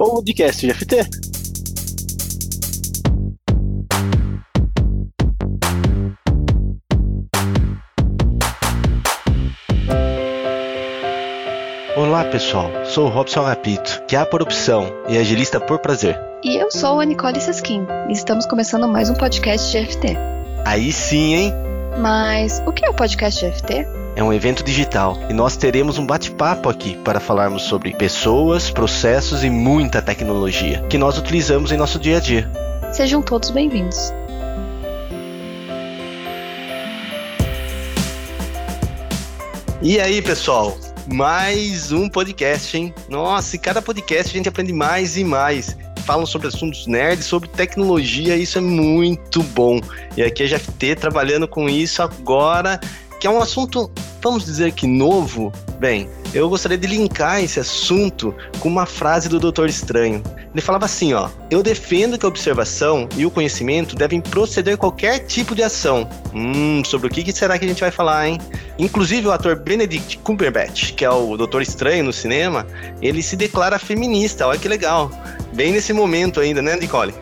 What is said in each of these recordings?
Podcast GFT. Olá pessoal, sou o Robson Rapito, que é por opção e agilista por prazer. E eu sou a Nicole Seskin e estamos começando mais um podcast GFT. Aí sim, hein? Mas o que é o podcast GFT? É um evento digital e nós teremos um bate-papo aqui para falarmos sobre pessoas, processos e muita tecnologia que nós utilizamos em nosso dia a dia. Sejam todos bem-vindos. E aí, pessoal? Mais um podcast, hein? Nossa, e cada podcast a gente aprende mais e mais. Falam sobre assuntos nerds, sobre tecnologia, isso é muito bom. E aqui a GFT trabalhando com isso agora, que é um assunto, vamos dizer que novo. Bem, eu gostaria de linkar esse assunto com uma frase do Doutor Estranho. Ele falava assim, ó: "Eu defendo que a observação e o conhecimento devem proceder qualquer tipo de ação". Hum, sobre o que será que a gente vai falar, hein? Inclusive o ator Benedict Cumberbatch, que é o Doutor Estranho no cinema, ele se declara feminista. Olha que legal. Bem nesse momento ainda, né, Nicole?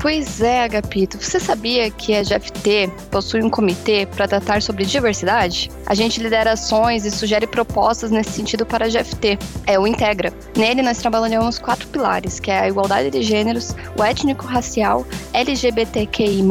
Pois é, Agapito. Você sabia que a GFT possui um comitê para tratar sobre diversidade? A gente lidera ações e sugere propostas nesse sentido para a GFT. É o Integra. Nele nós trabalhamos quatro pilares, que é a igualdade de gêneros, o étnico-racial, LGBTQI+,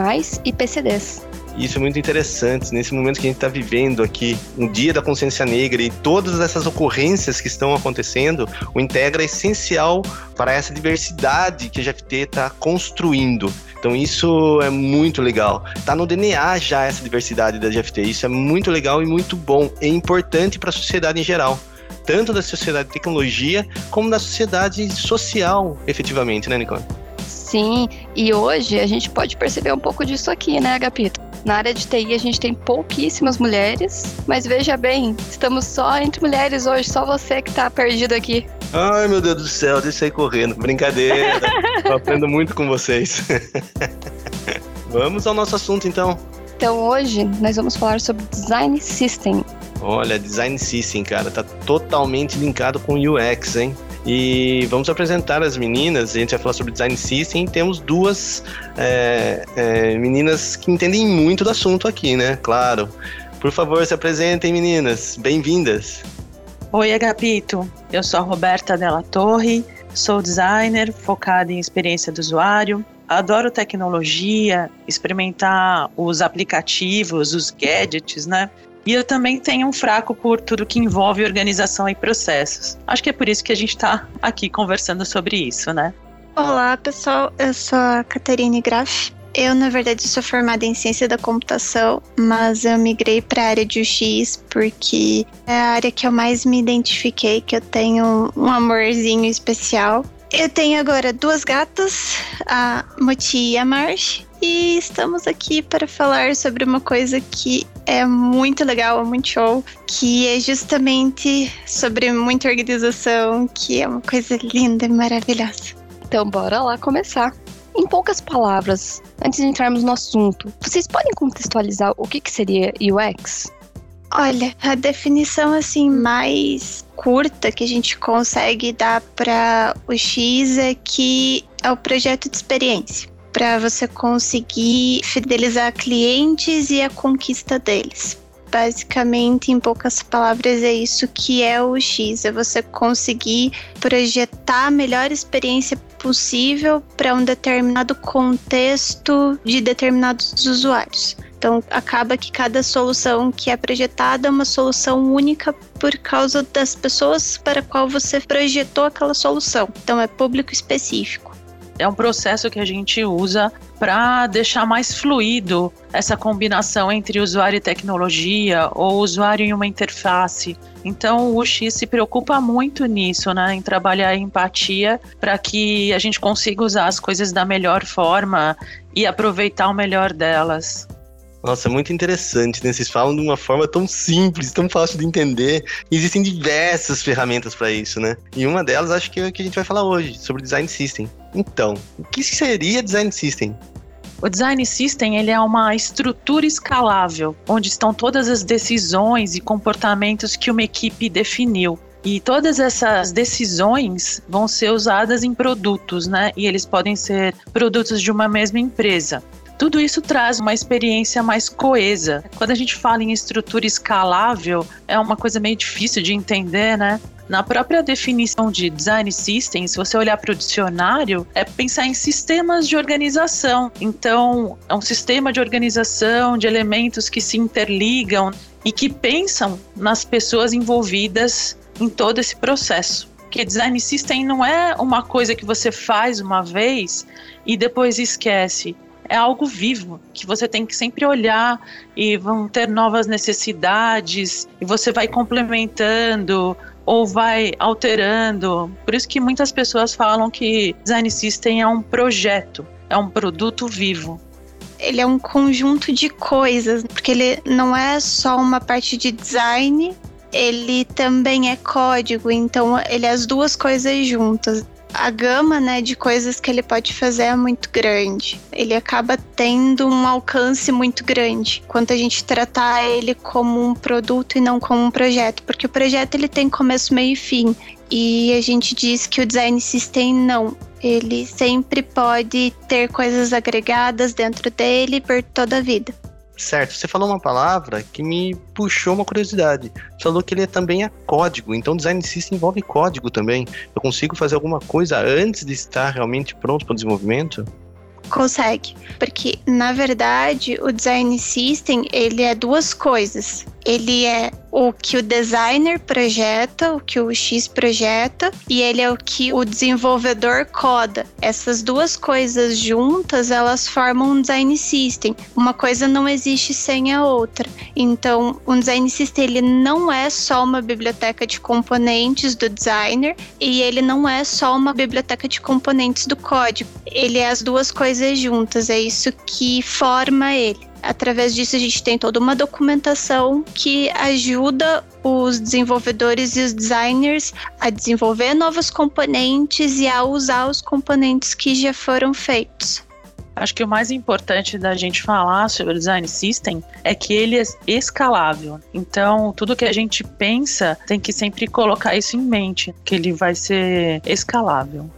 e PCDs. Isso é muito interessante nesse momento que a gente está vivendo aqui, no Dia da Consciência Negra e todas essas ocorrências que estão acontecendo, o Integra é essencial para essa diversidade que a GFT está construindo. Então isso é muito legal. Tá no DNA já essa diversidade da GFT. Isso é muito legal e muito bom. É importante para a sociedade em geral tanto da sociedade de tecnologia como da sociedade social, efetivamente, né, Nicole? Sim, e hoje a gente pode perceber um pouco disso aqui, né, Agapito? Na área de TI a gente tem pouquíssimas mulheres, mas veja bem, estamos só entre mulheres hoje, só você que tá perdido aqui. Ai, meu Deus do céu, deixa eu ir correndo. Brincadeira. eu aprendo muito com vocês. vamos ao nosso assunto então. Então hoje nós vamos falar sobre Design System. Olha, Design System, cara, tá totalmente linkado com UX, hein? E vamos apresentar as meninas. A gente vai falar sobre design system. Temos duas é, é, meninas que entendem muito do assunto aqui, né? Claro. Por favor, se apresentem, meninas. Bem-vindas. Oi, Agapito. Eu sou a Roberta Della Torre. Sou designer focada em experiência do usuário. Adoro tecnologia, experimentar os aplicativos, os gadgets, né? E eu também tenho um fraco por tudo que envolve organização e processos. Acho que é por isso que a gente está aqui conversando sobre isso, né? Olá, pessoal. Eu sou a Caterine Graff. Eu, na verdade, sou formada em ciência da computação, mas eu migrei para a área de UX porque é a área que eu mais me identifiquei, que eu tenho um amorzinho especial. Eu tenho agora duas gatas, a Moti e a Marsh, e estamos aqui para falar sobre uma coisa que é muito legal, muito show, que é justamente sobre muita organização, que é uma coisa linda e maravilhosa. Então, bora lá começar. Em poucas palavras, antes de entrarmos no assunto, vocês podem contextualizar o que, que seria UX? Olha, a definição assim mais curta que a gente consegue dar para o X é que é o projeto de experiência para você conseguir fidelizar clientes e a conquista deles. Basicamente, em poucas palavras, é isso que é o X: é você conseguir projetar a melhor experiência possível para um determinado contexto de determinados usuários. Então, acaba que cada solução que é projetada é uma solução única por causa das pessoas para qual você projetou aquela solução. Então, é público específico é um processo que a gente usa para deixar mais fluido essa combinação entre usuário e tecnologia ou usuário em uma interface. Então, o X se preocupa muito nisso, né, em trabalhar a empatia para que a gente consiga usar as coisas da melhor forma e aproveitar o melhor delas. Nossa, é muito interessante, né? Vocês falam de uma forma tão simples, tão fácil de entender. Existem diversas ferramentas para isso, né? E uma delas acho que é o que a gente vai falar hoje, sobre Design System. Então, o que seria Design System? O Design System ele é uma estrutura escalável, onde estão todas as decisões e comportamentos que uma equipe definiu. E todas essas decisões vão ser usadas em produtos, né? E eles podem ser produtos de uma mesma empresa. Tudo isso traz uma experiência mais coesa. Quando a gente fala em estrutura escalável, é uma coisa meio difícil de entender, né? Na própria definição de design system, se você olhar para o dicionário, é pensar em sistemas de organização. Então, é um sistema de organização de elementos que se interligam e que pensam nas pessoas envolvidas em todo esse processo. Porque design system não é uma coisa que você faz uma vez e depois esquece. É algo vivo que você tem que sempre olhar e vão ter novas necessidades e você vai complementando ou vai alterando. Por isso que muitas pessoas falam que design system é um projeto, é um produto vivo ele é um conjunto de coisas, porque ele não é só uma parte de design, ele também é código, então ele é as duas coisas juntas. A gama né, de coisas que ele pode fazer é muito grande. Ele acaba tendo um alcance muito grande quando a gente tratar ele como um produto e não como um projeto, porque o projeto ele tem começo, meio e fim. E a gente diz que o design system não. Ele sempre pode ter coisas agregadas dentro dele por toda a vida. Certo, você falou uma palavra que me puxou uma curiosidade. Você falou que ele também é código, então design system envolve código também. Eu consigo fazer alguma coisa antes de estar realmente pronto para o desenvolvimento? Consegue, porque na verdade o design system ele é duas coisas. Ele é o que o designer projeta, o que o X projeta, e ele é o que o desenvolvedor coda. Essas duas coisas juntas, elas formam um design system. Uma coisa não existe sem a outra. Então, um design system ele não é só uma biblioteca de componentes do designer e ele não é só uma biblioteca de componentes do código. Ele é as duas coisas juntas, é isso que forma ele. Através disso, a gente tem toda uma documentação que ajuda os desenvolvedores e os designers a desenvolver novos componentes e a usar os componentes que já foram feitos. Acho que o mais importante da gente falar sobre o design system é que ele é escalável. Então, tudo que a gente pensa tem que sempre colocar isso em mente, que ele vai ser escalável.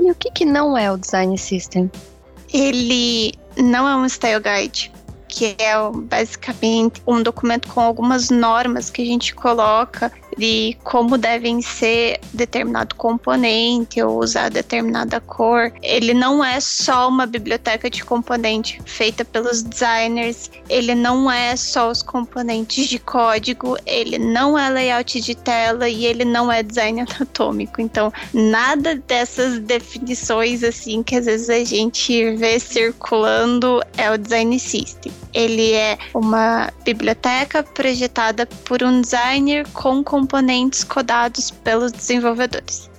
E o que, que não é o design system? Ele não é um style guide que é basicamente um documento com algumas normas que a gente coloca de como devem ser determinado componente ou usar determinada cor. Ele não é só uma biblioteca de componente feita pelos designers, ele não é só os componentes de código, ele não é layout de tela e ele não é design anatômico. Então, nada dessas definições assim que às vezes a gente vê circulando é o design system. Ele é uma biblioteca projetada por um designer com componentes componentes codados pelos desenvolvedores.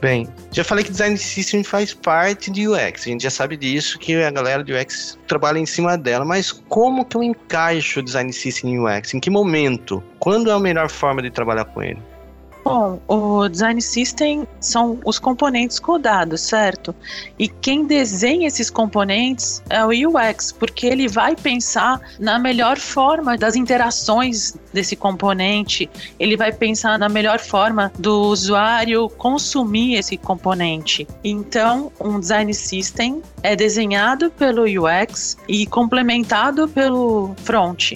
Bem, já falei que design system faz parte de UX. A gente já sabe disso que a galera de UX trabalha em cima dela, mas como que eu encaixo o design system em UX? Em que momento? Quando é a melhor forma de trabalhar com ele? Bom, o design system são os componentes codados, certo? E quem desenha esses componentes é o UX, porque ele vai pensar na melhor forma das interações desse componente, ele vai pensar na melhor forma do usuário consumir esse componente. Então, um design system é desenhado pelo UX e complementado pelo front.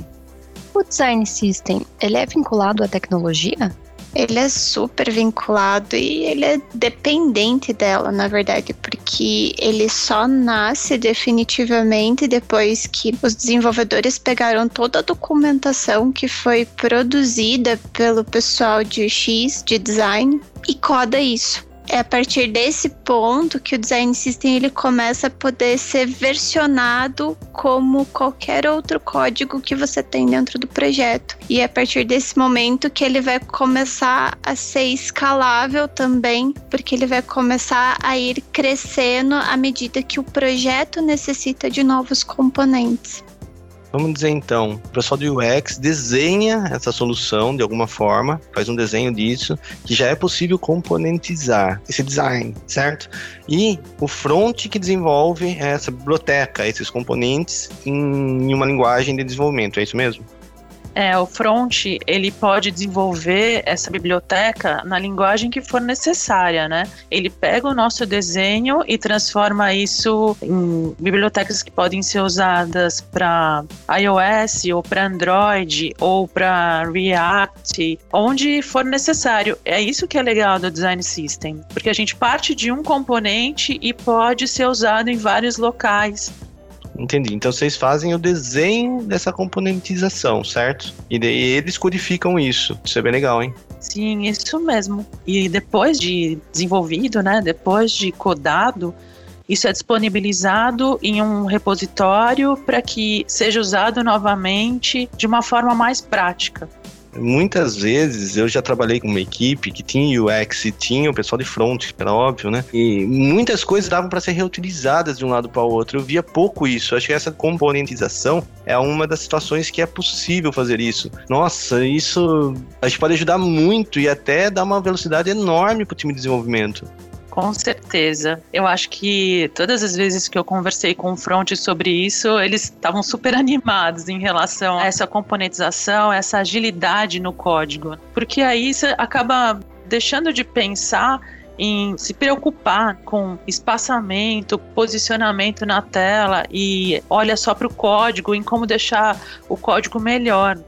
O design system, ele é vinculado à tecnologia? Ele é super vinculado e ele é dependente dela, na verdade, porque ele só nasce definitivamente depois que os desenvolvedores pegaram toda a documentação que foi produzida pelo pessoal de X, de design, e coda isso é a partir desse ponto que o design system ele começa a poder ser versionado como qualquer outro código que você tem dentro do projeto. E é a partir desse momento que ele vai começar a ser escalável também, porque ele vai começar a ir crescendo à medida que o projeto necessita de novos componentes. Vamos dizer então, o pessoal do UX desenha essa solução de alguma forma, faz um desenho disso, que já é possível componentizar esse design, certo? E o front que desenvolve essa biblioteca, esses componentes em uma linguagem de desenvolvimento, é isso mesmo? É, o front, ele pode desenvolver essa biblioteca na linguagem que for necessária, né? Ele pega o nosso desenho e transforma isso em bibliotecas que podem ser usadas para iOS ou para Android ou para React, onde for necessário. É isso que é legal do design system, porque a gente parte de um componente e pode ser usado em vários locais. Entendi. Então vocês fazem o desenho dessa componentização, certo? E daí eles codificam isso. Isso é bem legal, hein? Sim, isso mesmo. E depois de desenvolvido, né? Depois de codado, isso é disponibilizado em um repositório para que seja usado novamente de uma forma mais prática. Muitas vezes eu já trabalhei com uma equipe que tinha UX e tinha o pessoal de front, era óbvio, né? E muitas coisas davam para ser reutilizadas de um lado para o outro. Eu via pouco isso. Acho que essa componentização é uma das situações que é possível fazer isso. Nossa, isso a gente pode ajudar muito e até dar uma velocidade enorme para o time de desenvolvimento. Com certeza. Eu acho que todas as vezes que eu conversei com o Front sobre isso, eles estavam super animados em relação a essa componentização, essa agilidade no código. Porque aí você acaba deixando de pensar em se preocupar com espaçamento, posicionamento na tela e olha só para o código, em como deixar o código melhor.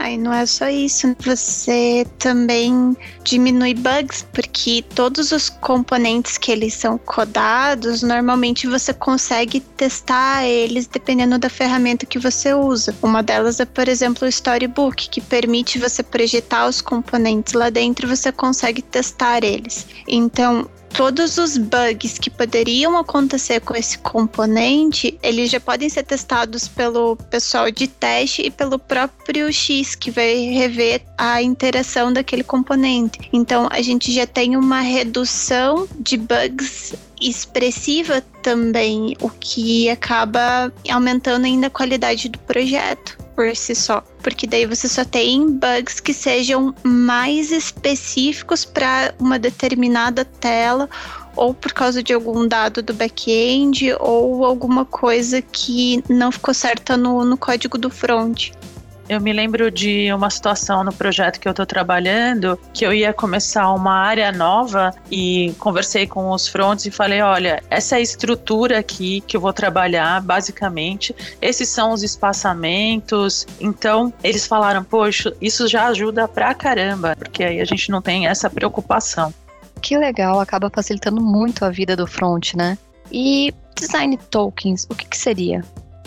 Aí não é só isso, você também diminui bugs, porque todos os componentes que eles são codados, normalmente você consegue testar eles dependendo da ferramenta que você usa. Uma delas é, por exemplo, o Storybook, que permite você projetar os componentes lá dentro e você consegue testar eles. Então, todos os bugs que poderiam acontecer com esse componente, eles já podem ser testados pelo pessoal de teste e pelo próprio X que vai rever a interação daquele componente. Então a gente já tem uma redução de bugs expressiva também, o que acaba aumentando ainda a qualidade do projeto por si só, porque daí você só tem bugs que sejam mais específicos para uma determinada tela ou por causa de algum dado do back-end ou alguma coisa que não ficou certa no, no código do front. Eu me lembro de uma situação no projeto que eu estou trabalhando, que eu ia começar uma área nova e conversei com os fronts e falei: olha, essa é a estrutura aqui que eu vou trabalhar, basicamente. Esses são os espaçamentos. Então, eles falaram: poxa, isso já ajuda pra caramba, porque aí a gente não tem essa preocupação. Que legal, acaba facilitando muito a vida do front, né? E design tokens, o que, que seria?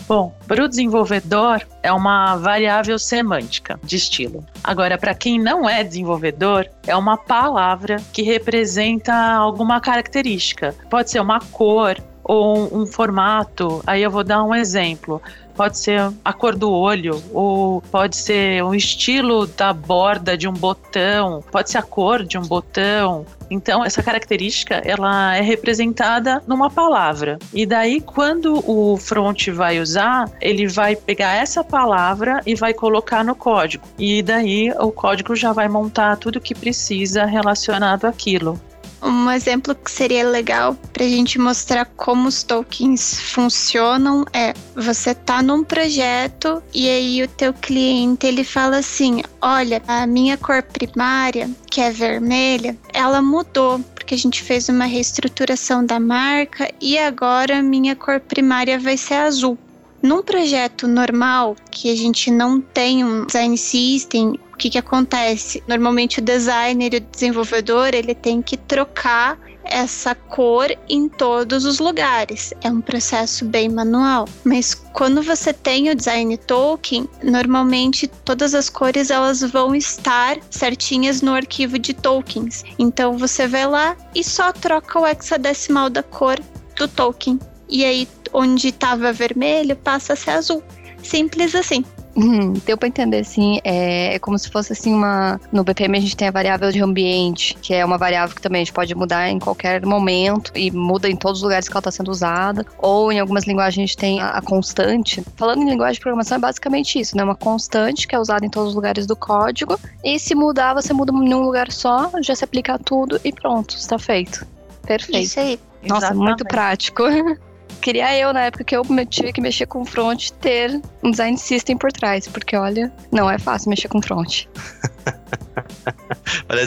Bom, para o desenvolvedor é uma variável semântica de estilo. Agora, para quem não é desenvolvedor, é uma palavra que representa alguma característica. Pode ser uma cor ou um formato. Aí eu vou dar um exemplo pode ser a cor do olho, ou pode ser o estilo da borda de um botão, pode ser a cor de um botão. Então, essa característica, ela é representada numa palavra. E daí, quando o front vai usar, ele vai pegar essa palavra e vai colocar no código. E daí, o código já vai montar tudo o que precisa relacionado àquilo. Um exemplo que seria legal para a gente mostrar como os tokens funcionam é você tá num projeto e aí o teu cliente ele fala assim, olha, a minha cor primária, que é vermelha, ela mudou porque a gente fez uma reestruturação da marca e agora a minha cor primária vai ser azul. Num projeto normal, que a gente não tem um design system, o que, que acontece? Normalmente o designer e o desenvolvedor ele tem que trocar essa cor em todos os lugares. É um processo bem manual. Mas quando você tem o design token, normalmente todas as cores elas vão estar certinhas no arquivo de tokens. Então você vai lá e só troca o hexadecimal da cor do token. E aí onde estava vermelho passa a ser azul. Simples assim. Hum, deu para entender, assim, é, é, como se fosse assim uma... No BPM a gente tem a variável de ambiente, que é uma variável que também a gente pode mudar em qualquer momento e muda em todos os lugares que ela está sendo usada. Ou em algumas linguagens a gente tem a, a, constante. Falando em linguagem de programação é basicamente isso, né? Uma constante que é usada em todos os lugares do código e se mudar, você muda em um lugar só, já se aplica tudo e pronto, está feito. Perfeito. Isso aí. Nossa, Exatamente. muito prático. Queria eu, na época que eu tive que mexer com front, ter um design system por trás, porque olha, não é fácil mexer com front.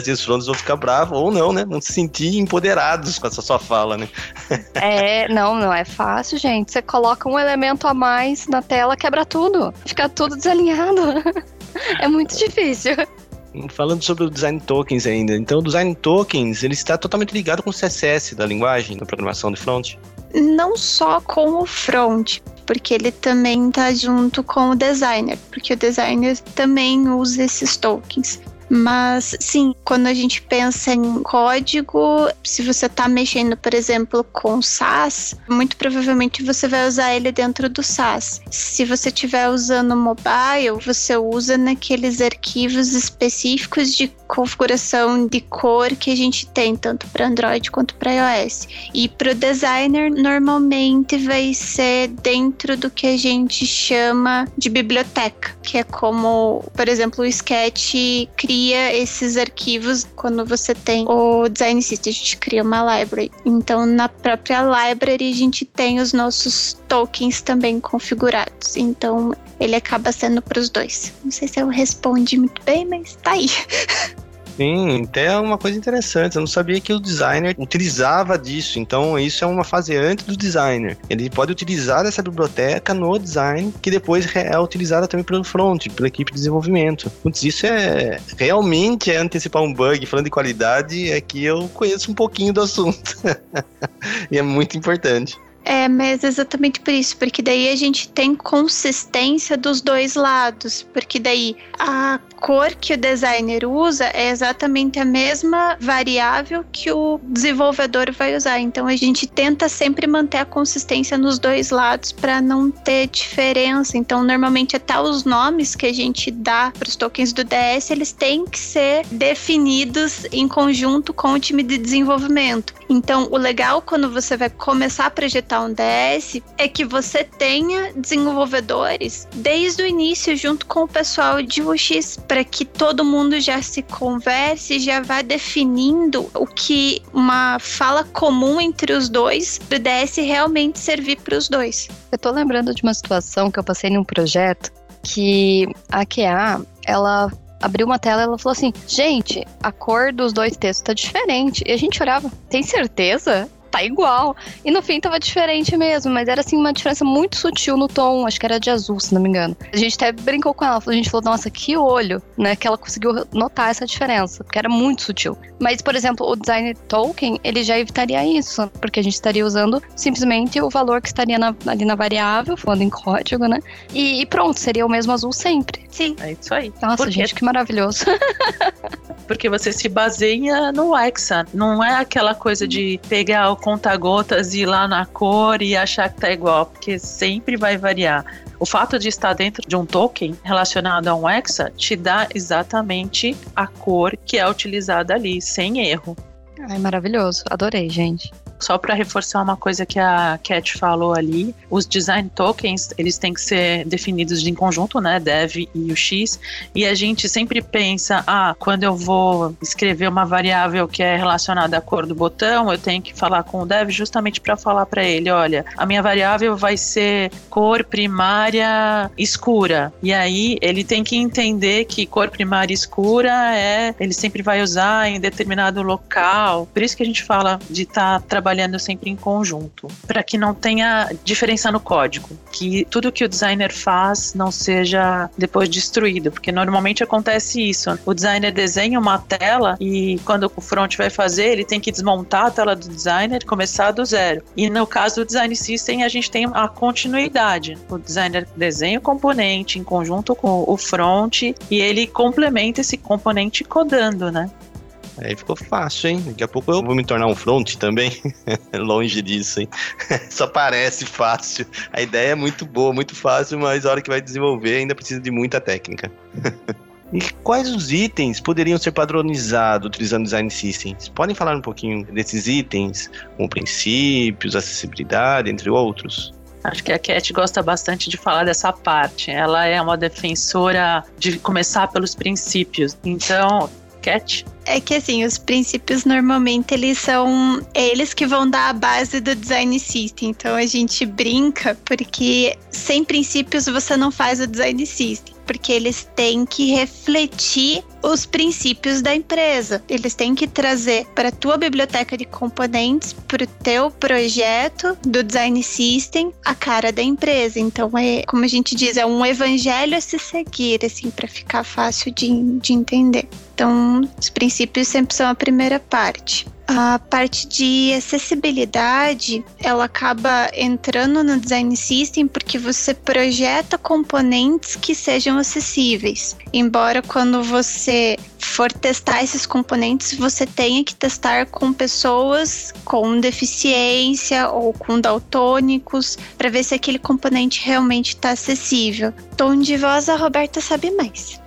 Que os fronts vão ficar bravos, ou não, né? Não se sentir empoderados com essa sua fala, né? é, não, não é fácil, gente. Você coloca um elemento a mais na tela, quebra tudo. Fica tudo desalinhado. é muito difícil. Falando sobre o design tokens ainda, então o design tokens ele está totalmente ligado com o CSS da linguagem da programação de front. Não só com o front, porque ele também está junto com o designer, porque o designer também usa esses tokens. Mas sim, quando a gente pensa em código, se você está mexendo, por exemplo, com SAS, muito provavelmente você vai usar ele dentro do SAS. Se você estiver usando mobile, você usa naqueles arquivos específicos de configuração de cor que a gente tem, tanto para Android quanto para iOS. E para o designer, normalmente vai ser dentro do que a gente chama de biblioteca, que é como, por exemplo, o Sketch cria esses arquivos quando você tem o Design System, a gente cria uma library. Então, na própria library, a gente tem os nossos tokens também configurados. Então, ele acaba sendo para os dois. Não sei se eu respondi muito bem, mas tá aí. Sim, até uma coisa interessante. Eu não sabia que o designer utilizava disso. Então, isso é uma fase antes do designer. Ele pode utilizar essa biblioteca no design, que depois é utilizada também pelo front, pela equipe de desenvolvimento. Putz, isso é realmente é antecipar um bug. Falando de qualidade, é que eu conheço um pouquinho do assunto. e é muito importante. É, mas exatamente por isso, porque daí a gente tem consistência dos dois lados, porque daí a cor que o designer usa é exatamente a mesma variável que o desenvolvedor vai usar. Então a gente tenta sempre manter a consistência nos dois lados para não ter diferença. Então normalmente até os nomes que a gente dá para os tokens do DS, eles têm que ser definidos em conjunto com o time de desenvolvimento. Então o legal quando você vai começar a projetar um DS é que você tenha desenvolvedores desde o início junto com o pessoal de UX para que todo mundo já se converse, já vá definindo o que uma fala comum entre os dois do DS realmente servir para os dois. Eu tô lembrando de uma situação que eu passei em um projeto que a QA, ela abriu uma tela e ela falou assim: gente, a cor dos dois textos tá diferente. E a gente olhava, tem certeza? Tá igual. E no fim tava diferente mesmo, mas era assim uma diferença muito sutil no tom, acho que era de azul, se não me engano. A gente até brincou com ela, a gente falou, nossa, que olho, né, que ela conseguiu notar essa diferença, porque era muito sutil. Mas, por exemplo, o design token, ele já evitaria isso, porque a gente estaria usando simplesmente o valor que estaria na, ali na variável, falando em código, né? E, e, pronto, seria o mesmo azul sempre. Sim. É isso aí. Nossa, porque... gente, que maravilhoso. porque você se baseia no Exa, não é aquela coisa de pegar o conta-gotas e ir lá na cor e achar que tá igual, porque sempre vai variar. O fato de estar dentro de um token relacionado a um hexa te dá exatamente a cor que é utilizada ali, sem erro. Ai, maravilhoso. Adorei, gente. Só para reforçar uma coisa que a Cat falou ali, os design tokens, eles têm que ser definidos em conjunto, né, dev e o x, e a gente sempre pensa, ah, quando eu vou escrever uma variável que é relacionada à cor do botão, eu tenho que falar com o dev justamente para falar para ele, olha, a minha variável vai ser cor primária escura. E aí ele tem que entender que cor primária escura é, ele sempre vai usar em determinado local. Por isso que a gente fala de estar tá trabalhando trabalhando sempre em conjunto, para que não tenha diferença no código, que tudo que o designer faz não seja depois destruído, porque normalmente acontece isso. O designer desenha uma tela e quando o front vai fazer, ele tem que desmontar a tela do designer começar do zero. E no caso do design system, a gente tem a continuidade. O designer desenha o componente em conjunto com o front e ele complementa esse componente codando, né? Aí ficou fácil, hein? Daqui a pouco eu vou me tornar um front também. Longe disso, hein? Só parece fácil. A ideia é muito boa, muito fácil, mas a hora que vai desenvolver ainda precisa de muita técnica. E quais os itens poderiam ser padronizados utilizando Design Systems? Podem falar um pouquinho desses itens, como princípios, acessibilidade, entre outros? Acho que a Cat gosta bastante de falar dessa parte. Ela é uma defensora de começar pelos princípios. Então, É que assim, os princípios normalmente eles são eles que vão dar a base do design system. Então a gente brinca porque sem princípios você não faz o design system porque eles têm que refletir os princípios da empresa. Eles têm que trazer para a tua biblioteca de componentes, para o teu projeto do design system, a cara da empresa. Então é, como a gente diz, é um evangelho a se seguir, assim, para ficar fácil de, de entender. Então, os princípios sempre são a primeira parte. A parte de acessibilidade, ela acaba entrando no design system porque você projeta componentes que sejam acessíveis. Embora quando você for testar esses componentes, você tenha que testar com pessoas com deficiência ou com daltônicos para ver se aquele componente realmente está acessível. Tom de voz, a Roberta sabe mais.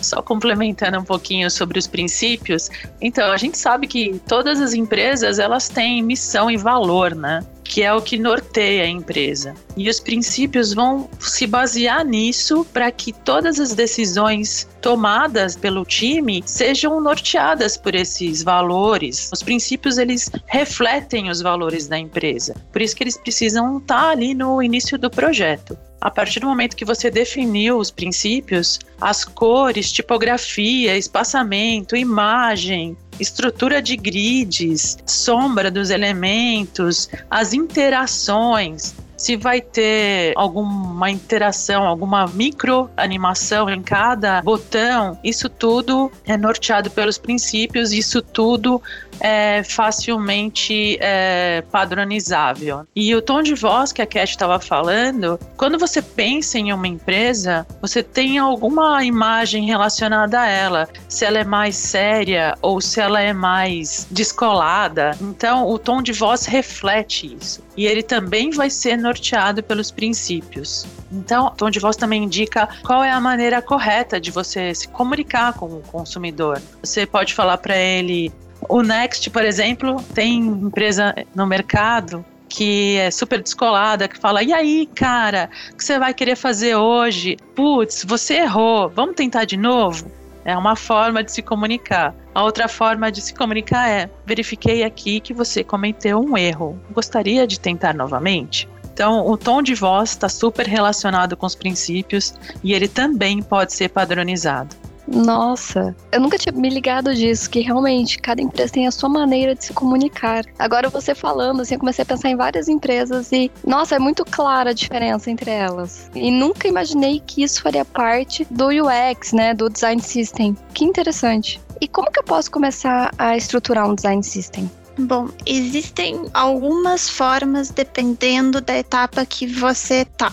Só complementando um pouquinho sobre os princípios, então a gente sabe que todas as empresas elas têm missão e valor, né? Que é o que norteia a empresa. E os princípios vão se basear nisso para que todas as decisões tomadas pelo time sejam norteadas por esses valores. Os princípios eles refletem os valores da empresa. Por isso que eles precisam estar ali no início do projeto. A partir do momento que você definiu os princípios, as cores, tipografia, espaçamento, imagem, estrutura de grids, sombra dos elementos, as interações, se vai ter alguma interação, alguma micro animação em cada botão, isso tudo é norteado pelos princípios, isso tudo é facilmente é, padronizável. E o tom de voz que a Cat estava falando, quando você pensa em uma empresa, você tem alguma imagem relacionada a ela, se ela é mais séria ou se ela é mais descolada. Então, o tom de voz reflete isso. E ele também vai ser norteado pelos princípios. Então, o tom de voz também indica qual é a maneira correta de você se comunicar com o consumidor. Você pode falar para ele o Next, por exemplo, tem empresa no mercado que é super descolada, que fala: e aí, cara, o que você vai querer fazer hoje? Putz, você errou, vamos tentar de novo? É uma forma de se comunicar. A outra forma de se comunicar é: verifiquei aqui que você cometeu um erro. Gostaria de tentar novamente? Então, o tom de voz está super relacionado com os princípios e ele também pode ser padronizado. Nossa, eu nunca tinha me ligado disso, que realmente cada empresa tem a sua maneira de se comunicar. Agora você falando, assim, eu comecei a pensar em várias empresas e, nossa, é muito clara a diferença entre elas. E nunca imaginei que isso faria parte do UX, né, do design system. Que interessante. E como que eu posso começar a estruturar um design system? Bom, existem algumas formas dependendo da etapa que você tá.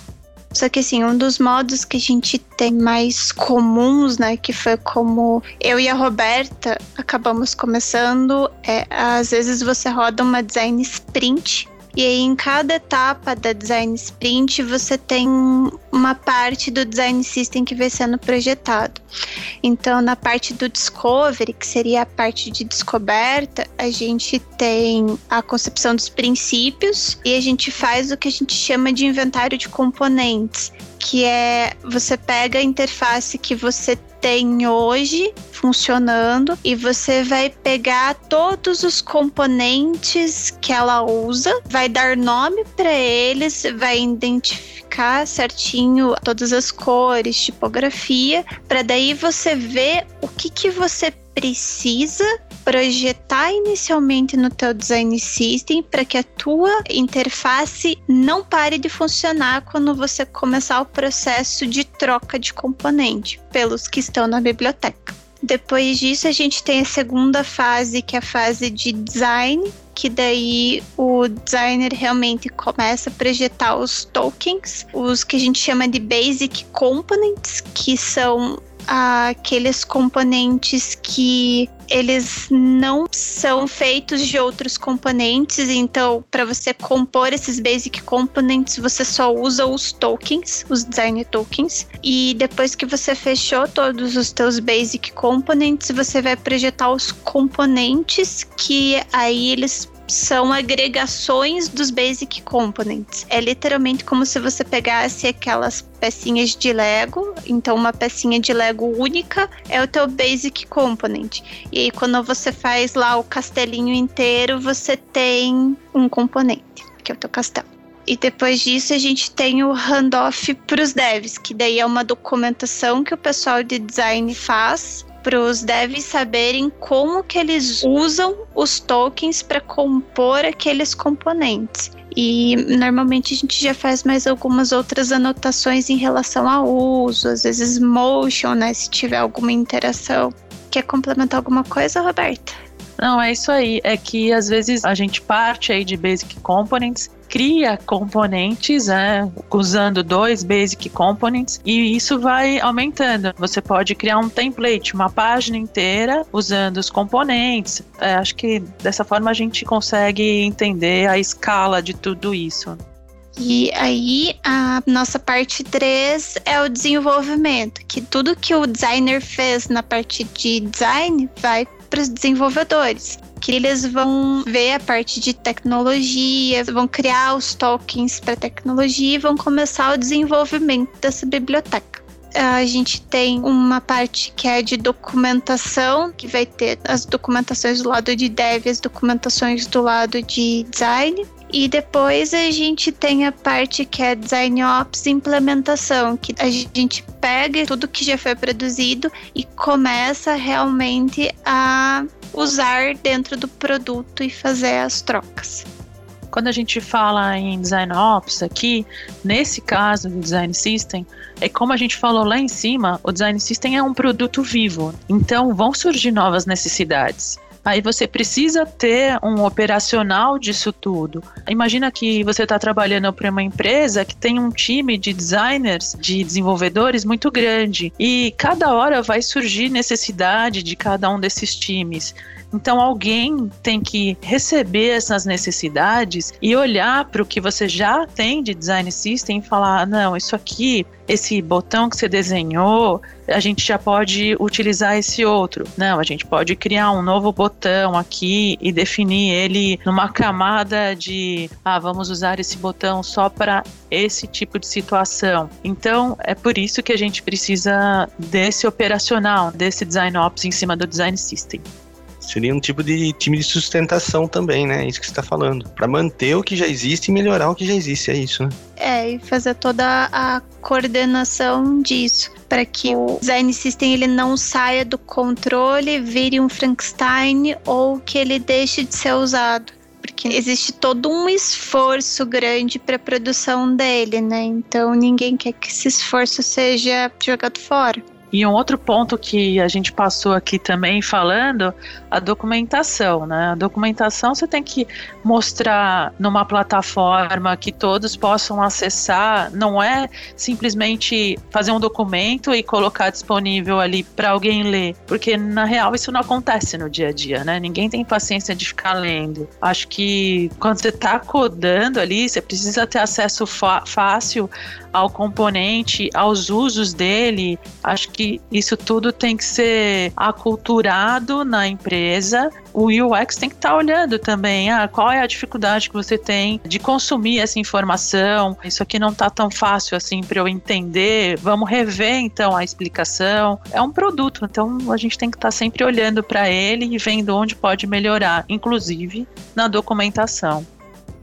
Só que assim, um dos modos que a gente tem mais comuns, né, que foi como eu e a Roberta acabamos começando, é às vezes você roda uma design sprint e aí, em cada etapa da design sprint, você tem uma parte do design system que vai sendo projetado. Então, na parte do discovery, que seria a parte de descoberta, a gente tem a concepção dos princípios e a gente faz o que a gente chama de inventário de componentes, que é você pega a interface que você tem hoje funcionando e você vai pegar todos os componentes que ela usa, vai dar nome para eles, vai identificar certinho todas as cores, tipografia, para daí você ver o que que você precisa projetar inicialmente no teu design system para que a tua interface não pare de funcionar quando você começar o processo de troca de componente pelos que estão na biblioteca. Depois disso, a gente tem a segunda fase, que é a fase de design, que daí o designer realmente começa a projetar os tokens, os que a gente chama de basic components, que são aqueles componentes que eles não são feitos de outros componentes, então para você compor esses basic components, você só usa os tokens, os design tokens, e depois que você fechou todos os teus basic components, você vai projetar os componentes que aí eles são agregações dos Basic Components. É literalmente como se você pegasse aquelas pecinhas de Lego, então uma pecinha de Lego única é o teu Basic Component. E aí quando você faz lá o castelinho inteiro, você tem um componente, que é o teu castelo. E depois disso a gente tem o handoff para os devs, que daí é uma documentação que o pessoal de design faz para os devs saberem como que eles usam os tokens para compor aqueles componentes. E normalmente a gente já faz mais algumas outras anotações em relação ao uso, às vezes motion, né, se tiver alguma interação. Quer complementar alguma coisa, Roberta? Não, é isso aí. É que às vezes a gente parte aí de Basic Components cria componentes, né, usando dois basic components, e isso vai aumentando. Você pode criar um template, uma página inteira usando os componentes. É, acho que dessa forma a gente consegue entender a escala de tudo isso. E aí, a nossa parte 3 é o desenvolvimento, que tudo que o designer fez na parte de design vai para os desenvolvedores que eles vão ver a parte de tecnologia, vão criar os tokens para tecnologia e vão começar o desenvolvimento dessa biblioteca. A gente tem uma parte que é de documentação, que vai ter as documentações do lado de dev, as documentações do lado de design. E depois a gente tem a parte que é Design Ops implementação, que a gente pega tudo que já foi produzido e começa realmente a usar dentro do produto e fazer as trocas. Quando a gente fala em Design Ops aqui, nesse caso do Design System, é como a gente falou lá em cima, o Design System é um produto vivo. Então vão surgir novas necessidades. Aí você precisa ter um operacional disso tudo. Imagina que você está trabalhando para uma empresa que tem um time de designers, de desenvolvedores muito grande. E cada hora vai surgir necessidade de cada um desses times. Então alguém tem que receber essas necessidades e olhar para o que você já tem de design system e falar: ah, não, isso aqui, esse botão que você desenhou, a gente já pode utilizar esse outro. Não, a gente pode criar um novo botão aqui e definir ele numa camada de, ah, vamos usar esse botão só para esse tipo de situação. Então, é por isso que a gente precisa desse operacional, desse design ops em cima do design system. Seria um tipo de time de sustentação também, né? Isso que você está falando. Para manter o que já existe e melhorar o que já existe, é isso, né? É, e fazer toda a coordenação disso, para que o design system ele não saia do controle, vire um Frankenstein ou que ele deixe de ser usado porque existe todo um esforço grande para a produção dele, né? Então ninguém quer que esse esforço seja jogado fora. E um outro ponto que a gente passou aqui também falando, a documentação, né? A documentação você tem que mostrar numa plataforma que todos possam acessar, não é simplesmente fazer um documento e colocar disponível ali para alguém ler, porque na real isso não acontece no dia a dia, né? Ninguém tem paciência de ficar lendo. Acho que quando você está codando ali, você precisa ter acesso fácil ao componente, aos usos dele. Acho que isso tudo tem que ser aculturado na empresa. O UX tem que estar tá olhando também, ah, qual é a dificuldade que você tem de consumir essa informação. Isso aqui não está tão fácil assim para eu entender. Vamos rever então a explicação. É um produto, então a gente tem que estar tá sempre olhando para ele e vendo onde pode melhorar, inclusive na documentação.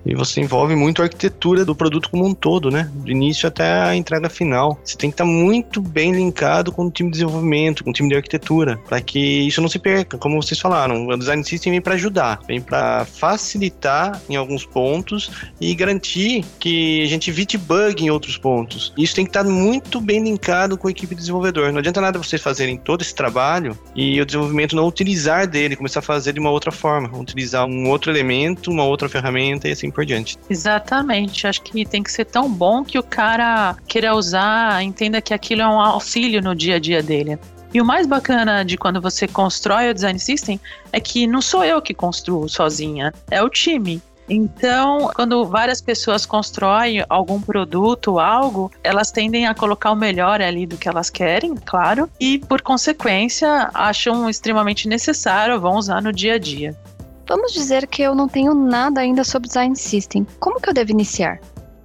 E você envolve muito a arquitetura do produto como um todo, né? Do início até a entrega final. Você tem que estar muito bem linkado com o time de desenvolvimento, com o time de arquitetura, para que isso não se perca. Como vocês falaram, o design system vem para ajudar, vem para facilitar em alguns pontos e garantir que a gente evite bug em outros pontos. Isso tem que estar muito bem linkado com a equipe de desenvolvedor. Não adianta nada vocês fazerem todo esse trabalho e o desenvolvimento não utilizar dele, começar a fazer de uma outra forma, utilizar um outro elemento, uma outra ferramenta e assim assim por diante. Exatamente. Acho que tem que ser tão bom que o cara queira usar, entenda que aquilo é um auxílio no dia a dia dele. E o mais bacana de quando você constrói o design system é que não sou eu que construo sozinha, é o time. Então, quando várias pessoas constroem algum produto, algo, elas tendem a colocar o melhor ali do que elas querem, claro, e por consequência acham extremamente necessário, vão usar no dia a dia. Vamos dizer que eu não tenho nada ainda sobre Design System. Como que eu devo iniciar?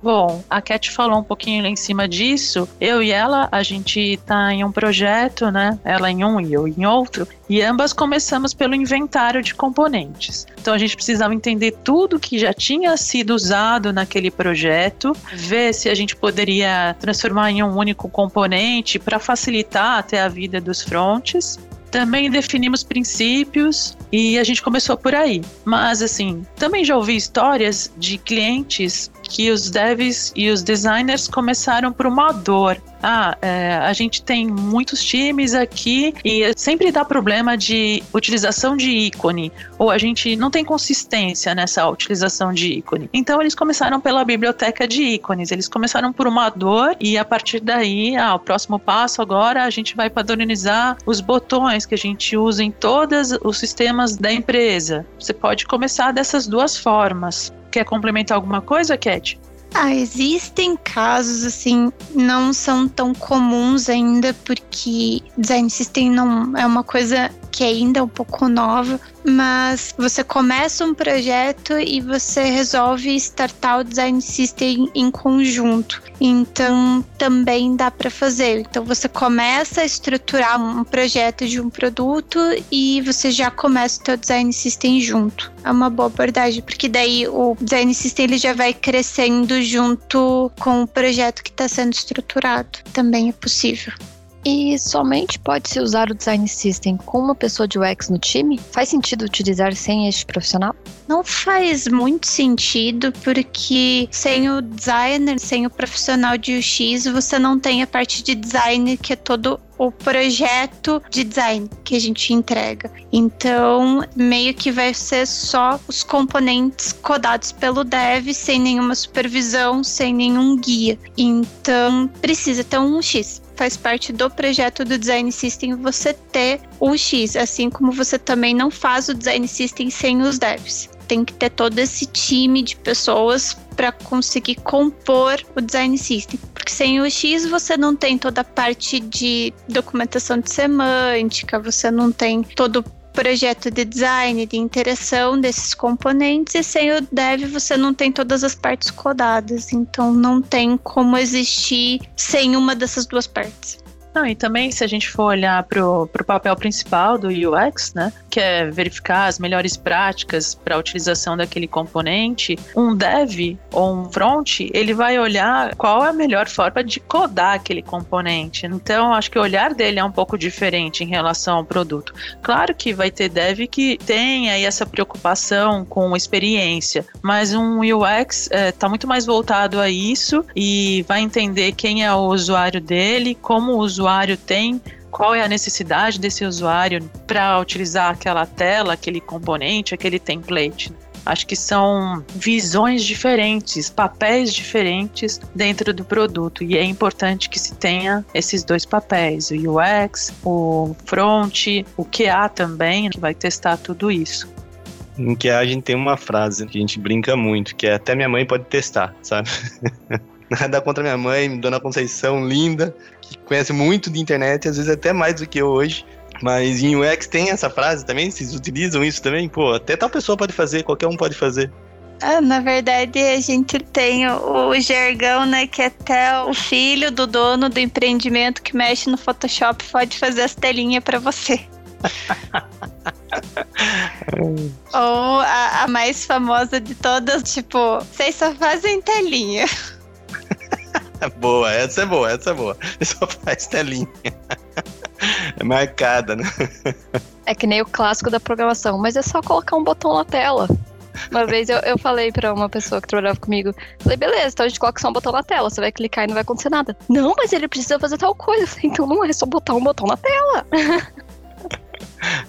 Bom, a Cat falou um pouquinho em cima disso. Eu e ela, a gente tá em um projeto, né? Ela em um e eu em outro. E ambas começamos pelo inventário de componentes. Então a gente precisava entender tudo que já tinha sido usado naquele projeto, ver se a gente poderia transformar em um único componente para facilitar até a vida dos frontes. Também definimos princípios e a gente começou por aí. Mas, assim, também já ouvi histórias de clientes que os devs e os designers começaram por uma dor. Ah, é, a gente tem muitos times aqui e sempre dá problema de utilização de ícone, ou a gente não tem consistência nessa utilização de ícone. Então eles começaram pela biblioteca de ícones, eles começaram por uma dor e a partir daí, ah, o próximo passo agora a gente vai padronizar os botões que a gente usa em todos os sistemas da empresa. Você pode começar dessas duas formas. Quer complementar alguma coisa, Cat? Ah, existem casos assim, não são tão comuns ainda, porque design system não é uma coisa que ainda é um pouco nova, mas você começa um projeto e você resolve startar o design system em conjunto. Então também dá para fazer. Então você começa a estruturar um projeto de um produto e você já começa o seu design system junto. É uma boa abordagem, porque daí o design system ele já vai crescendo junto com o projeto que está sendo estruturado. Também é possível. E somente pode-se usar o Design System com uma pessoa de UX no time? Faz sentido utilizar sem este profissional? Não faz muito sentido, porque sem o designer, sem o profissional de UX, você não tem a parte de design que é todo o projeto de design que a gente entrega. Então, meio que vai ser só os componentes codados pelo dev, sem nenhuma supervisão, sem nenhum guia. Então, precisa ter um X faz parte do projeto do Design System você ter o X, assim como você também não faz o Design System sem os devs. Tem que ter todo esse time de pessoas para conseguir compor o design system. Porque sem o X você não tem toda a parte de documentação de semântica, você não tem todo projeto de design, de interação desses componentes, e sem o dev você não tem todas as partes codadas, então não tem como existir sem uma dessas duas partes. Não, e também se a gente for olhar para o papel principal do UX, né, que é verificar as melhores práticas para a utilização daquele componente, um dev ou um front, ele vai olhar qual é a melhor forma de codar aquele componente. Então, acho que o olhar dele é um pouco diferente em relação ao produto. Claro que vai ter dev que tem aí essa preocupação com experiência, mas um UX está é, tá muito mais voltado a isso e vai entender quem é o usuário dele, como o usuário usuário tem, qual é a necessidade desse usuário para utilizar aquela tela, aquele componente, aquele template. Acho que são visões diferentes, papéis diferentes dentro do produto e é importante que se tenha esses dois papéis, o UX, o front, o QA também, que vai testar tudo isso. Em QA a gente tem uma frase que a gente brinca muito, que é até minha mãe pode testar, sabe? Nada contra minha mãe, Dona Conceição, linda, que conhece muito de internet, às vezes até mais do que eu hoje. Mas em UX tem essa frase também? Vocês utilizam isso também? Pô, até tal pessoa pode fazer, qualquer um pode fazer. Ah, na verdade, a gente tem o, o jargão, né? Que até o filho do dono do empreendimento que mexe no Photoshop pode fazer as telinhas para você. Ou a, a, mais famosa de todas, tipo, vocês só fazem telinha. boa, essa é boa, essa é boa. Só faz telinha. É marcada, né? É que nem o clássico da programação, mas é só colocar um botão na tela. Uma vez eu, eu falei pra uma pessoa que trabalhava comigo, falei, beleza, então a gente coloca só um botão na tela, você vai clicar e não vai acontecer nada. Não, mas ele precisa fazer tal coisa. Falei, então não é só botar um botão na tela.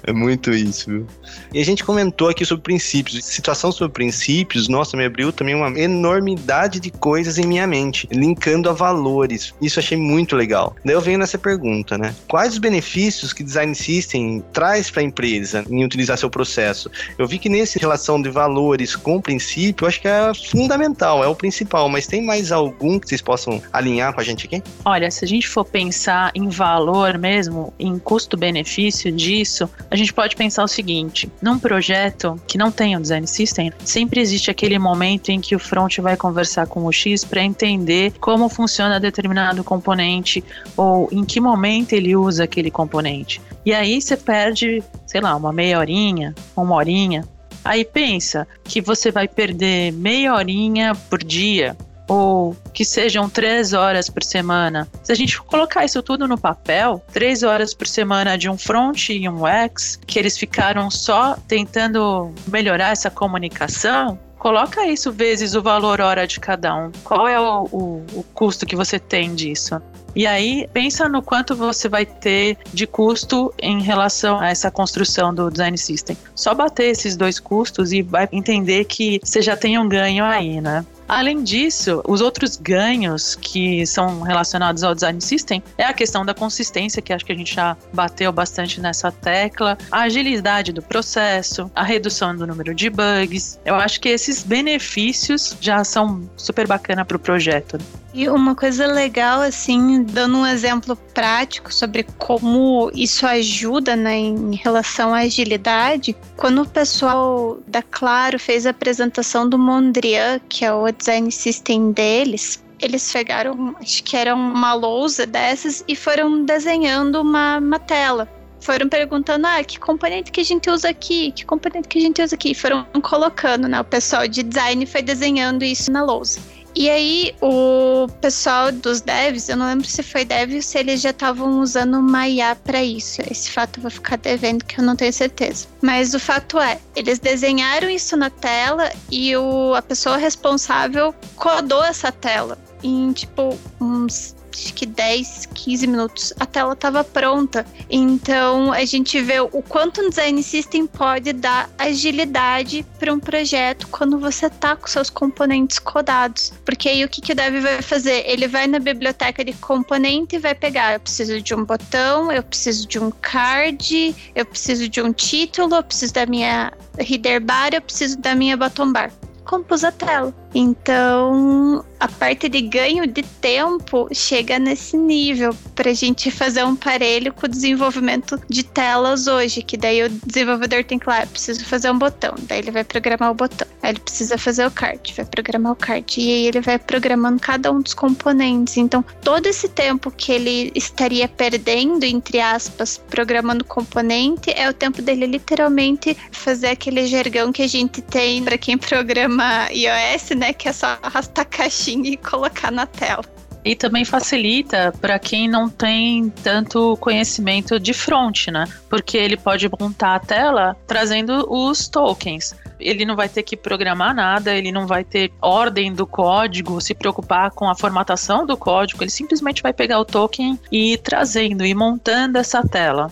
É muito isso, viu? E a gente comentou aqui sobre princípios. Situação sobre princípios, nossa, me abriu também uma enormidade de coisas em minha mente, linkando a valores. Isso eu achei muito legal. Daí eu venho nessa pergunta, né? Quais os benefícios que Design System traz para a empresa em utilizar seu processo? Eu vi que nessa relação de valores com princípio, eu acho que é fundamental, é o principal, mas tem mais algum que vocês possam alinhar com a gente aqui? Olha, se a gente for pensar em valor mesmo, em custo-benefício disso, a gente pode pensar o seguinte: num projeto que não tem um design system, sempre existe aquele momento em que o front vai conversar com o X para entender como funciona determinado componente ou em que momento ele usa aquele componente. E aí você perde, sei lá, uma meia horinha, uma horinha. Aí pensa que você vai perder meia horinha por dia ou que sejam três horas por semana. Se a gente colocar isso tudo no papel, três horas por semana de um front e um UX, que eles ficaram só tentando melhorar essa comunicação, coloca isso vezes o valor hora de cada um. Qual é o, o, o custo que você tem disso? E aí, pensa no quanto você vai ter de custo em relação a essa construção do design system. Só bater esses dois custos e vai entender que você já tem um ganho aí, né? Além disso, os outros ganhos que são relacionados ao design system é a questão da consistência, que acho que a gente já bateu bastante nessa tecla, a agilidade do processo, a redução do número de bugs. Eu acho que esses benefícios já são super bacana para o projeto. E uma coisa legal, assim, dando um exemplo prático sobre como isso ajuda né, em relação à agilidade, quando o pessoal da Claro fez a apresentação do Mondrian, que é o design system deles, eles pegaram, acho que era uma lousa dessas e foram desenhando uma, uma tela. Foram perguntando, ah, que componente que a gente usa aqui? Que componente que a gente usa aqui? E foram colocando, né? O pessoal de design foi desenhando isso na lousa. E aí, o pessoal dos devs, eu não lembro se foi dev ou se eles já estavam usando uma IA para isso. Esse fato eu vou ficar devendo que eu não tenho certeza. Mas o fato é, eles desenharam isso na tela e o, a pessoa responsável codou essa tela em tipo uns acho que 10, 15 minutos, a tela estava pronta. Então a gente vê o quanto um design system pode dar agilidade para um projeto quando você tá com seus componentes codados. Porque aí o que, que o dev vai fazer? Ele vai na biblioteca de componente e vai pegar: eu preciso de um botão, eu preciso de um card, eu preciso de um título, eu preciso da minha header bar, eu preciso da minha bottom bar compus a tela. Então, a parte de ganho de tempo chega nesse nível para a gente fazer um parelho com o desenvolvimento de telas hoje, que daí o desenvolvedor tem que lá, ah, preciso fazer um botão, daí ele vai programar o botão. Aí ele precisa fazer o card, vai programar o card e aí ele vai programando cada um dos componentes. Então, todo esse tempo que ele estaria perdendo, entre aspas, programando componente, é o tempo dele literalmente fazer aquele jargão que a gente tem para quem programa iOS, né, que é só arrastar a caixinha e colocar na tela. E também facilita para quem não tem tanto conhecimento de front, né? Porque ele pode montar a tela trazendo os tokens. Ele não vai ter que programar nada, ele não vai ter ordem do código, se preocupar com a formatação do código, ele simplesmente vai pegar o token e ir trazendo e montando essa tela.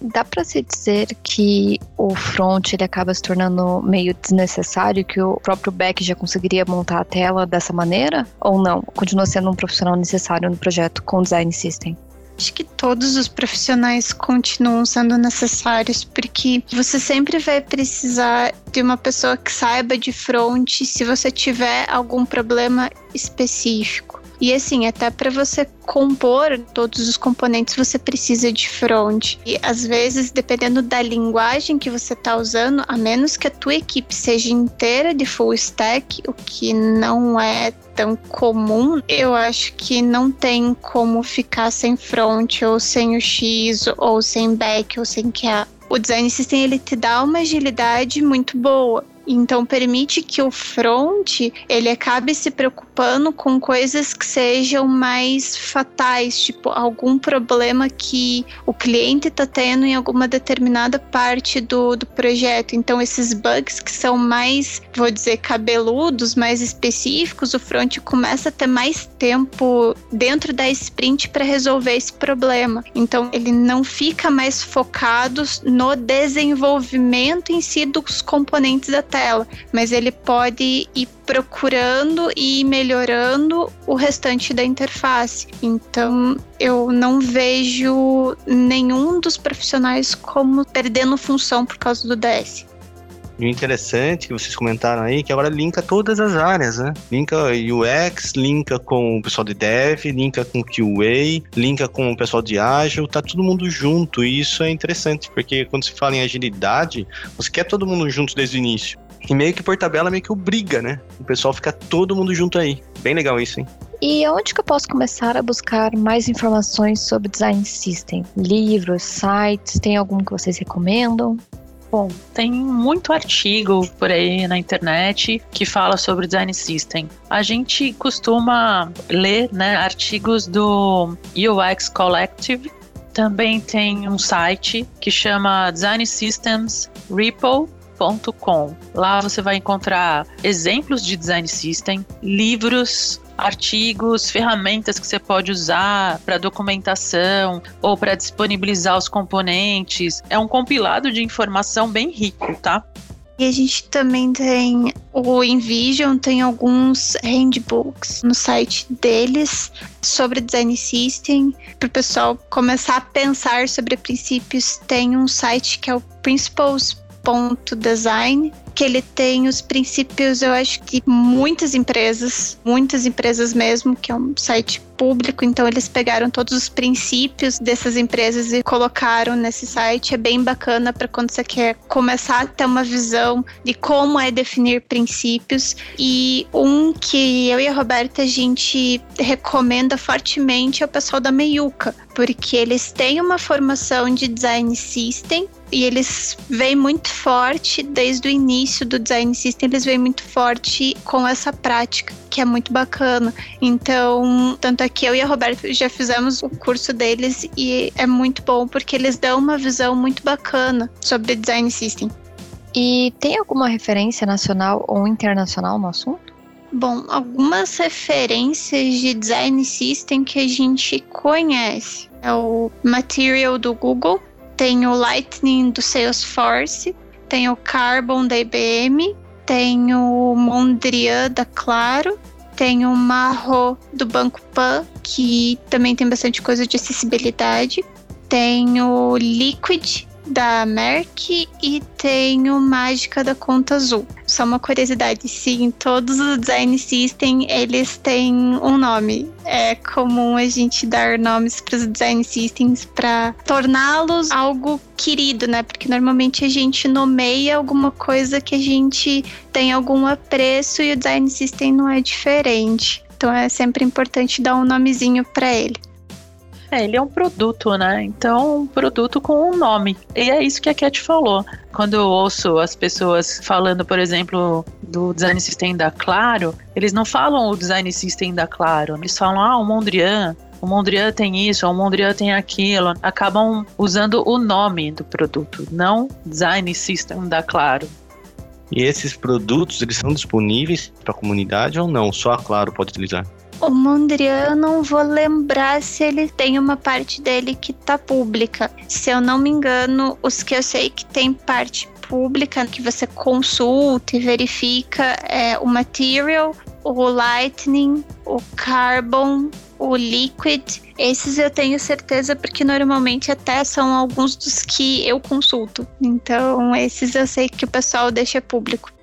Dá para se dizer que o front ele acaba se tornando meio desnecessário, que o próprio back já conseguiria montar a tela dessa maneira? Ou não? Continua sendo um profissional necessário no projeto com design system? Acho que todos os profissionais continuam sendo necessários, porque você sempre vai precisar de uma pessoa que saiba de front se você tiver algum problema específico. E assim, até para você compor todos os componentes, você precisa de front. E às vezes, dependendo da linguagem que você está usando, a menos que a tua equipe seja inteira de full stack, o que não é tão comum, eu acho que não tem como ficar sem front ou sem o X ou sem back ou sem QA. O design system ele te dá uma agilidade muito boa, então permite que o front ele acabe se preocupando com coisas que sejam mais fatais, tipo algum problema que o cliente está tendo em alguma determinada parte do, do projeto. Então esses bugs que são mais, vou dizer, cabeludos, mais específicos, o front começa a ter mais tempo dentro da sprint para resolver esse problema. Então ele não fica mais focado no desenvolvimento em si dos componentes da tela, mas ele pode ir procurando e melhorando o restante da interface. Então, eu não vejo nenhum dos profissionais como perdendo função por causa do DS. E o interessante que vocês comentaram aí, que agora linka todas as áreas, né? Linka UX, linka com o pessoal de Dev, linka com QA, linka com o pessoal de Agile, tá todo mundo junto. E isso é interessante, porque quando se fala em agilidade, você quer todo mundo junto desde o início. E meio que por tabela meio que obriga, né? O pessoal fica todo mundo junto aí. Bem legal isso, hein? E onde que eu posso começar a buscar mais informações sobre design system? Livros, sites, tem algum que vocês recomendam? Bom, tem muito artigo por aí na internet que fala sobre design system. A gente costuma ler né, artigos do UX Collective. Também tem um site que chama Design Systems Repo Lá você vai encontrar exemplos de design system, livros, artigos, ferramentas que você pode usar para documentação ou para disponibilizar os componentes. É um compilado de informação bem rico, tá? E a gente também tem o Envision, tem alguns handbooks no site deles sobre design system, para o pessoal começar a pensar sobre princípios. Tem um site que é o Principles design que ele tem os princípios, eu acho que muitas empresas, muitas empresas mesmo, que é um site público, então eles pegaram todos os princípios dessas empresas e colocaram nesse site. É bem bacana para quando você quer começar a ter uma visão de como é definir princípios. E um que eu e a Roberta a gente recomenda fortemente é o pessoal da Meiuca, porque eles têm uma formação de design system e eles vêm muito forte desde o início do design system, eles vêm muito forte com essa prática, que é muito bacana. Então, tanto é que eu e a Roberta já fizemos o curso deles e é muito bom porque eles dão uma visão muito bacana sobre design system. E tem alguma referência nacional ou internacional no assunto? Bom, algumas referências de design system que a gente conhece é o Material do Google, tem o Lightning do Salesforce, tem o Carbon da IBM, tem o Mondrian da Claro, tem o Marro do Banco Pan, que também tem bastante coisa de acessibilidade. Tem o Liquid da Merck e tenho Mágica da Conta Azul. Só uma curiosidade, sim, todos os design system, eles têm um nome. É comum a gente dar nomes para os design systems para torná-los algo querido, né? Porque normalmente a gente nomeia alguma coisa que a gente tem algum apreço e o design system não é diferente. Então é sempre importante dar um nomezinho para ele. É, ele é um produto, né? Então, um produto com um nome. E é isso que a Cat falou. Quando eu ouço as pessoas falando, por exemplo, do design system da Claro, eles não falam o design system da Claro. Eles falam, ah, o Mondrian, o Mondrian tem isso, o Mondrian tem aquilo. Acabam usando o nome do produto, não design system da Claro. E esses produtos, eles são disponíveis para a comunidade ou não? Só a Claro pode utilizar? O Mondrian, não vou lembrar se ele tem uma parte dele que tá pública. Se eu não me engano, os que eu sei que tem parte pública, que você consulta e verifica, é o Material, o Lightning, o Carbon, o Liquid. Esses eu tenho certeza porque normalmente até são alguns dos que eu consulto. Então, esses eu sei que o pessoal deixa público.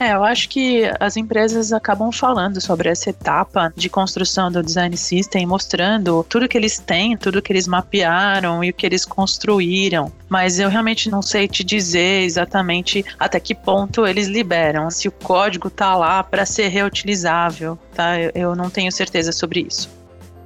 É, eu acho que as empresas acabam falando sobre essa etapa de construção do design system, mostrando tudo que eles têm, tudo que eles mapearam e o que eles construíram. Mas eu realmente não sei te dizer exatamente até que ponto eles liberam, se o código tá lá para ser reutilizável, tá? Eu não tenho certeza sobre isso.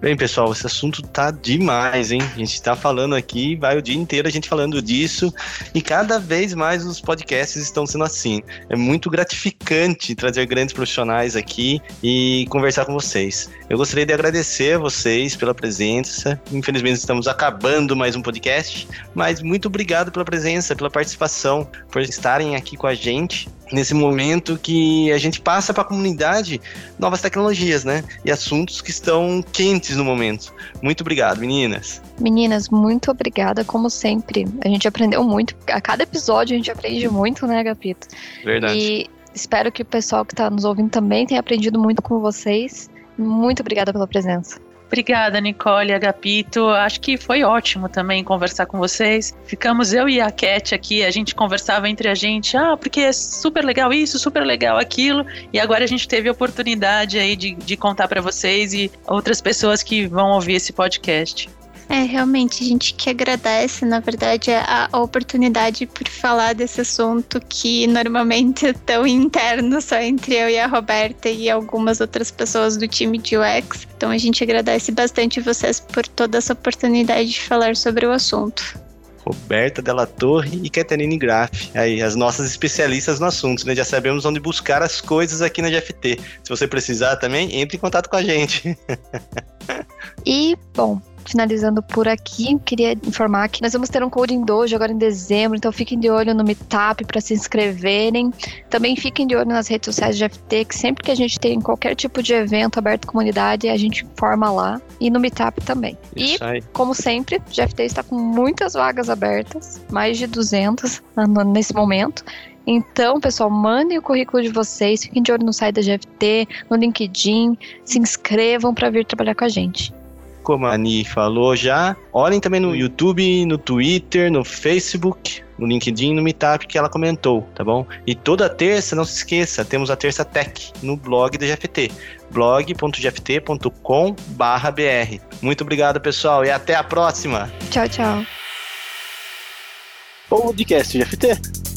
Bem, pessoal, esse assunto tá demais, hein? A gente tá falando aqui, vai o dia inteiro a gente falando disso, e cada vez mais os podcasts estão sendo assim. É muito gratificante trazer grandes profissionais aqui e conversar com vocês. Eu gostaria de agradecer a vocês pela presença. Infelizmente estamos acabando mais um podcast, mas muito obrigado pela presença, pela participação, por estarem aqui com a gente nesse momento que a gente passa para a comunidade novas tecnologias, né? E assuntos que estão quentes no momento. Muito obrigado, meninas. Meninas, muito obrigada, como sempre. A gente aprendeu muito. A cada episódio a gente aprende muito, né, Gapito? Verdade. E espero que o pessoal que está nos ouvindo também tenha aprendido muito com vocês. Muito obrigada pela presença. Obrigada, Nicole Agapito. Acho que foi ótimo também conversar com vocês. Ficamos eu e a Cat aqui, a gente conversava entre a gente, ah, porque é super legal isso, super legal aquilo. E agora a gente teve a oportunidade aí de, de contar para vocês e outras pessoas que vão ouvir esse podcast. É, realmente, a gente que agradece, na verdade, a, a, oportunidade por falar desse assunto que normalmente é tão interno só entre eu e a Roberta e algumas outras pessoas do time de UX. Então a gente agradece bastante vocês por toda essa oportunidade de falar sobre o assunto. Roberta Della Torre e Caterine Graff, aí as nossas especialistas no assunto, né? Já sabemos onde buscar as coisas aqui na GFT. Se você precisar também, entre em contato com a gente. e, bom, finalizando por aqui, queria informar que nós vamos ter um Coding Dojo agora em dezembro, então fiquem de olho no Meetup para se inscreverem. Também fiquem de olho nas redes sociais do GFT, que sempre que a gente tem qualquer tipo de evento aberto à comunidade, a gente informa lá. E no Meetup também. Isso e, aí. como sempre, o GFT está com muitas vagas abertas, mais de 200 nesse momento. Então, pessoal, mandem o currículo de vocês, fiquem de olho no site da GFT, no LinkedIn, se inscrevam para vir trabalhar com a gente como a Ani falou já. Olhem também no YouTube, no Twitter, no Facebook, no LinkedIn, no Meetup que ela comentou, tá bom? E toda terça, não se esqueça, temos a Terça Tech no blog da GFT, blog.gft.com.br. Muito obrigado, pessoal, e até a próxima. Tchau, tchau. Podcast GFT.